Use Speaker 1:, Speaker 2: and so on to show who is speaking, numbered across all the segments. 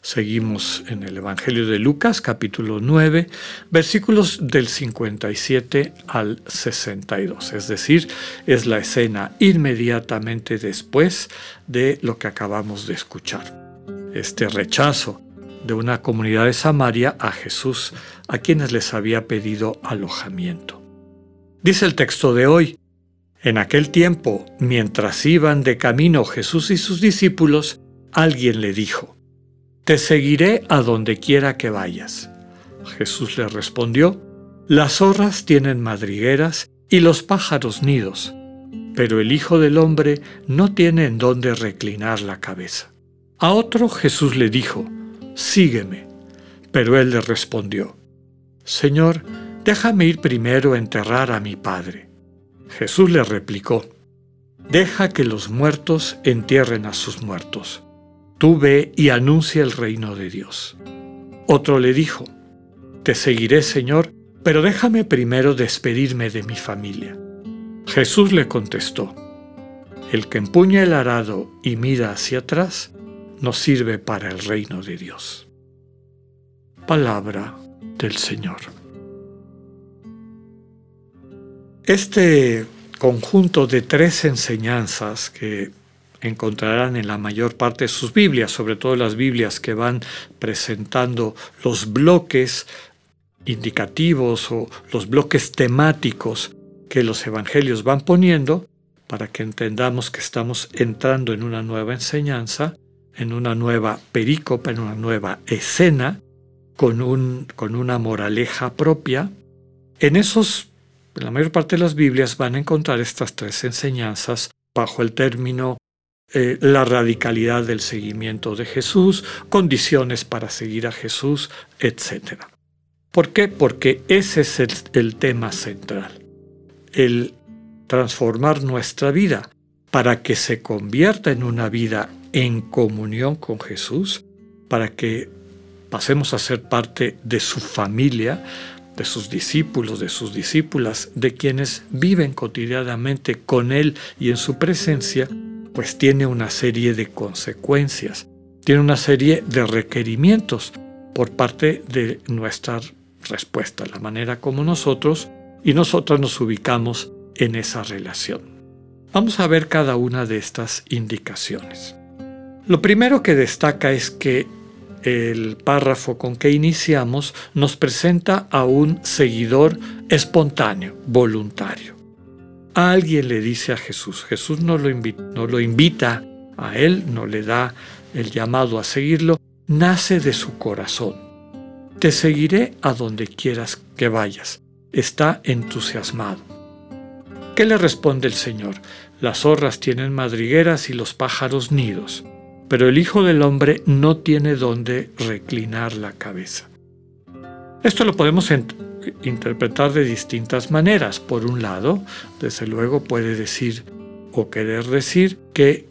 Speaker 1: Seguimos en el Evangelio de Lucas, capítulo 9, versículos del 57 al 62. Es decir, es la escena inmediatamente después de lo que acabamos de escuchar. Este rechazo de una comunidad de Samaria a Jesús, a quienes les había pedido alojamiento. Dice el texto de hoy, en aquel tiempo, mientras iban de camino Jesús y sus discípulos, alguien le dijo, Te seguiré a donde quiera que vayas. Jesús le respondió, Las zorras tienen madrigueras y los pájaros nidos, pero el Hijo del Hombre no tiene en dónde reclinar la cabeza. A otro Jesús le dijo, Sígueme. Pero él le respondió, Señor, déjame ir primero a enterrar a mi padre. Jesús le replicó, Deja que los muertos entierren a sus muertos. Tú ve y anuncia el reino de Dios. Otro le dijo, Te seguiré, Señor, pero déjame primero despedirme de mi familia. Jesús le contestó, El que empuña el arado y mira hacia atrás, no sirve para el reino de Dios. Palabra del Señor. Este conjunto de tres enseñanzas que encontrarán en la mayor parte de sus Biblias, sobre todo las Biblias que van presentando los bloques indicativos o los bloques temáticos que los evangelios van poniendo, para que entendamos que estamos entrando en una nueva enseñanza, en una nueva perícopa, en una nueva escena, con, un, con una moraleja propia. En esos en la mayor parte de las Biblias van a encontrar estas tres enseñanzas bajo el término eh, la radicalidad del seguimiento de Jesús, condiciones para seguir a Jesús, etc. ¿Por qué? Porque ese es el tema central, el transformar nuestra vida para que se convierta en una vida en comunión con Jesús, para que pasemos a ser parte de su familia, de sus discípulos, de sus discípulas, de quienes viven cotidianamente con Él y en su presencia, pues tiene una serie de consecuencias, tiene una serie de requerimientos por parte de nuestra respuesta, la manera como nosotros y nosotras nos ubicamos en esa relación. Vamos a ver cada una de estas indicaciones. Lo primero que destaca es que el párrafo con que iniciamos nos presenta a un seguidor espontáneo, voluntario. Alguien le dice a Jesús, Jesús no lo, invita, a él, no le da el llamado a seguirlo, nace de su corazón. Te seguiré a donde quieras que vayas. Está entusiasmado. ¿Qué le responde el Señor? Las zorras tienen madrigueras y los pájaros nidos pero el Hijo del Hombre no tiene dónde reclinar la cabeza. Esto lo podemos interpretar de distintas maneras. Por un lado, desde luego puede decir o querer decir que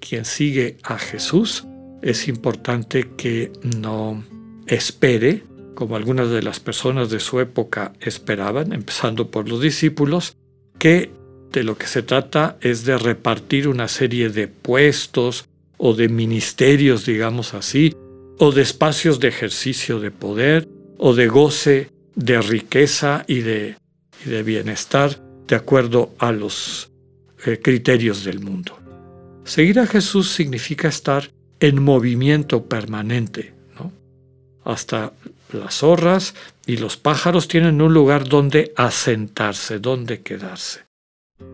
Speaker 1: quien sigue a Jesús es importante que no espere, como algunas de las personas de su época esperaban, empezando por los discípulos, que de lo que se trata es de repartir una serie de puestos, o de ministerios, digamos así, o de espacios de ejercicio de poder, o de goce de riqueza y de, de bienestar, de acuerdo a los eh, criterios del mundo. Seguir a Jesús significa estar en movimiento permanente. ¿no? Hasta las zorras y los pájaros tienen un lugar donde asentarse, donde quedarse.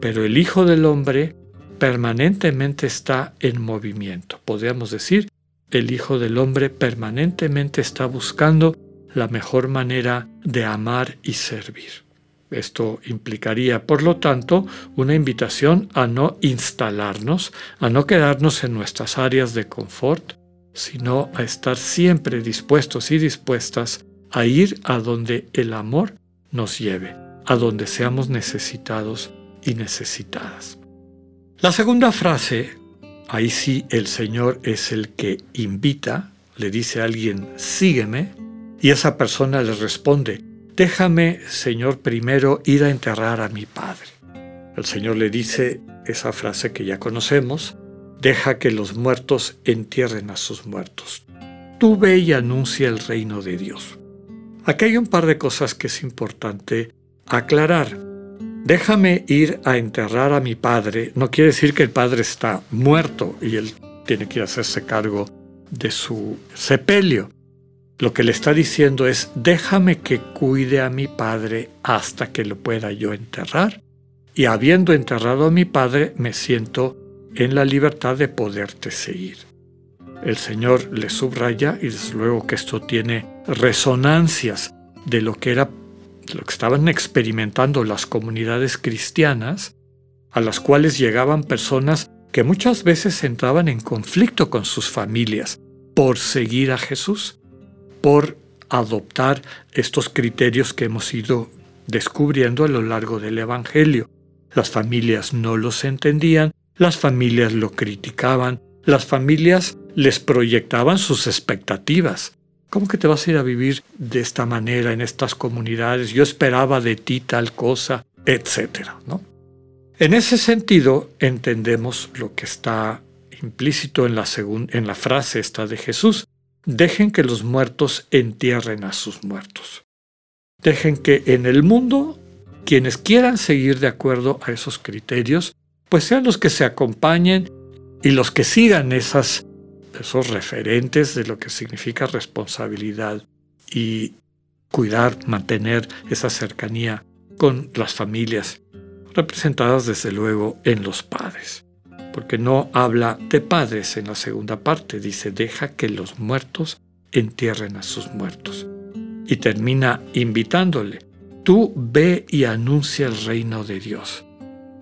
Speaker 1: Pero el Hijo del Hombre permanentemente está en movimiento. Podríamos decir, el Hijo del Hombre permanentemente está buscando la mejor manera de amar y servir. Esto implicaría, por lo tanto, una invitación a no instalarnos, a no quedarnos en nuestras áreas de confort, sino a estar siempre dispuestos y dispuestas a ir a donde el amor nos lleve, a donde seamos necesitados y necesitadas. La segunda frase, ahí sí el Señor es el que invita, le dice a alguien, sígueme, y esa persona le responde, déjame, Señor, primero ir a enterrar a mi Padre. El Señor le dice esa frase que ya conocemos, deja que los muertos entierren a sus muertos. Tú ve y anuncia el reino de Dios. Aquí hay un par de cosas que es importante aclarar. Déjame ir a enterrar a mi padre no quiere decir que el padre está muerto y él tiene que hacerse cargo de su sepelio. Lo que le está diciendo es, déjame que cuide a mi padre hasta que lo pueda yo enterrar. Y habiendo enterrado a mi padre, me siento en la libertad de poderte seguir. El Señor le subraya y desde luego que esto tiene resonancias de lo que era lo que estaban experimentando las comunidades cristianas, a las cuales llegaban personas que muchas veces entraban en conflicto con sus familias por seguir a Jesús, por adoptar estos criterios que hemos ido descubriendo a lo largo del Evangelio. Las familias no los entendían, las familias lo criticaban, las familias les proyectaban sus expectativas. ¿Cómo que te vas a ir a vivir de esta manera en estas comunidades? Yo esperaba de ti tal cosa, etcétera, ¿no? En ese sentido, entendemos lo que está implícito en la, en la frase esta de Jesús. Dejen que los muertos entierren a sus muertos. Dejen que en el mundo quienes quieran seguir de acuerdo a esos criterios, pues sean los que se acompañen y los que sigan esas esos referentes de lo que significa responsabilidad y cuidar, mantener esa cercanía con las familias, representadas desde luego en los padres. Porque no habla de padres en la segunda parte, dice, deja que los muertos entierren a sus muertos. Y termina invitándole, tú ve y anuncia el reino de Dios.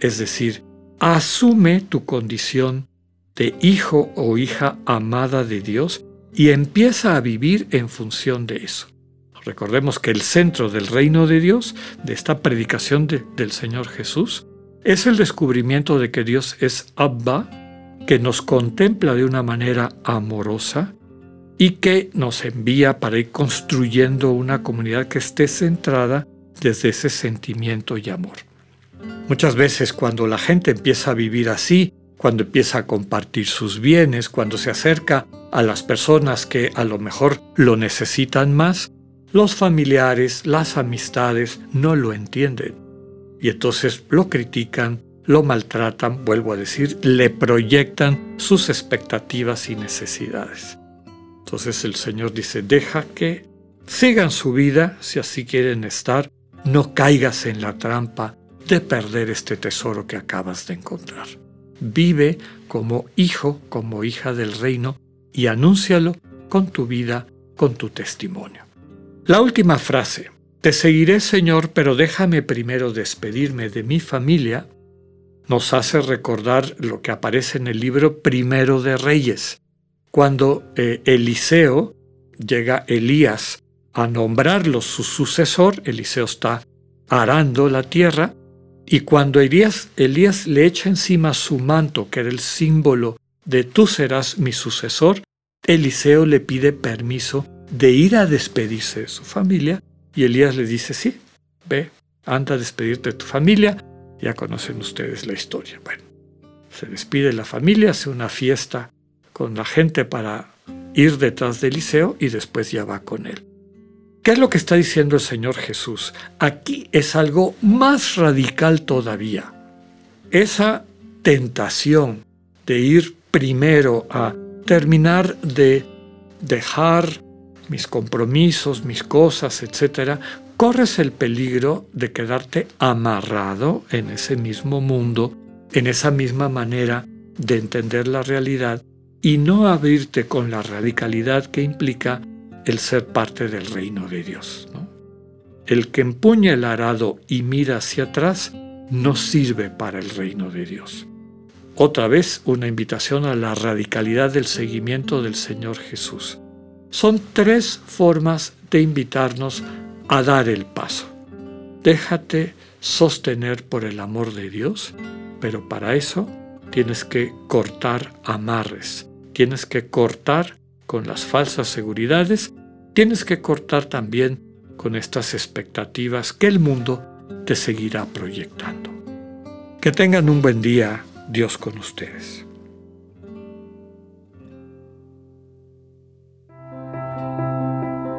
Speaker 1: Es decir, asume tu condición de hijo o hija amada de Dios y empieza a vivir en función de eso. Recordemos que el centro del reino de Dios, de esta predicación del Señor Jesús, es el descubrimiento de que Dios es Abba, que nos contempla de una manera amorosa y que nos envía para ir construyendo una comunidad que esté centrada desde ese sentimiento y amor. Muchas veces cuando la gente empieza a vivir así, cuando empieza a compartir sus bienes, cuando se acerca a las personas que a lo mejor lo necesitan más, los familiares, las amistades no lo entienden. Y entonces lo critican, lo maltratan, vuelvo a decir, le proyectan sus expectativas y necesidades. Entonces el Señor dice, deja que sigan su vida si así quieren estar, no caigas en la trampa de perder este tesoro que acabas de encontrar. Vive como hijo, como hija del reino y anúncialo con tu vida, con tu testimonio. La última frase, Te seguiré Señor, pero déjame primero despedirme de mi familia, nos hace recordar lo que aparece en el libro Primero de Reyes, cuando eh, Eliseo llega Elías a nombrarlo su sucesor, Eliseo está arando la tierra, y cuando Elías, Elías le echa encima su manto, que era el símbolo de tú serás mi sucesor, Eliseo le pide permiso de ir a despedirse de su familia y Elías le dice, sí, ve, anda a despedirte de tu familia, ya conocen ustedes la historia. Bueno, se despide la familia, hace una fiesta con la gente para ir detrás de Eliseo y después ya va con él. ¿Qué es lo que está diciendo el Señor Jesús? Aquí es algo más radical todavía. Esa tentación de ir primero a terminar de dejar mis compromisos, mis cosas, etc., corres el peligro de quedarte amarrado en ese mismo mundo, en esa misma manera de entender la realidad y no abrirte con la radicalidad que implica el ser parte del reino de Dios. El que empuña el arado y mira hacia atrás no sirve para el reino de Dios. otra vez una invitación a la radicalidad del seguimiento del Señor Jesús. Son tres formas de invitarnos a dar el paso. Déjate sostener por el amor de Dios, pero para eso tienes que cortar amarres, tienes que cortar con las falsas seguridades, tienes que cortar también con estas expectativas que el mundo te seguirá proyectando. Que tengan un buen día, Dios con ustedes.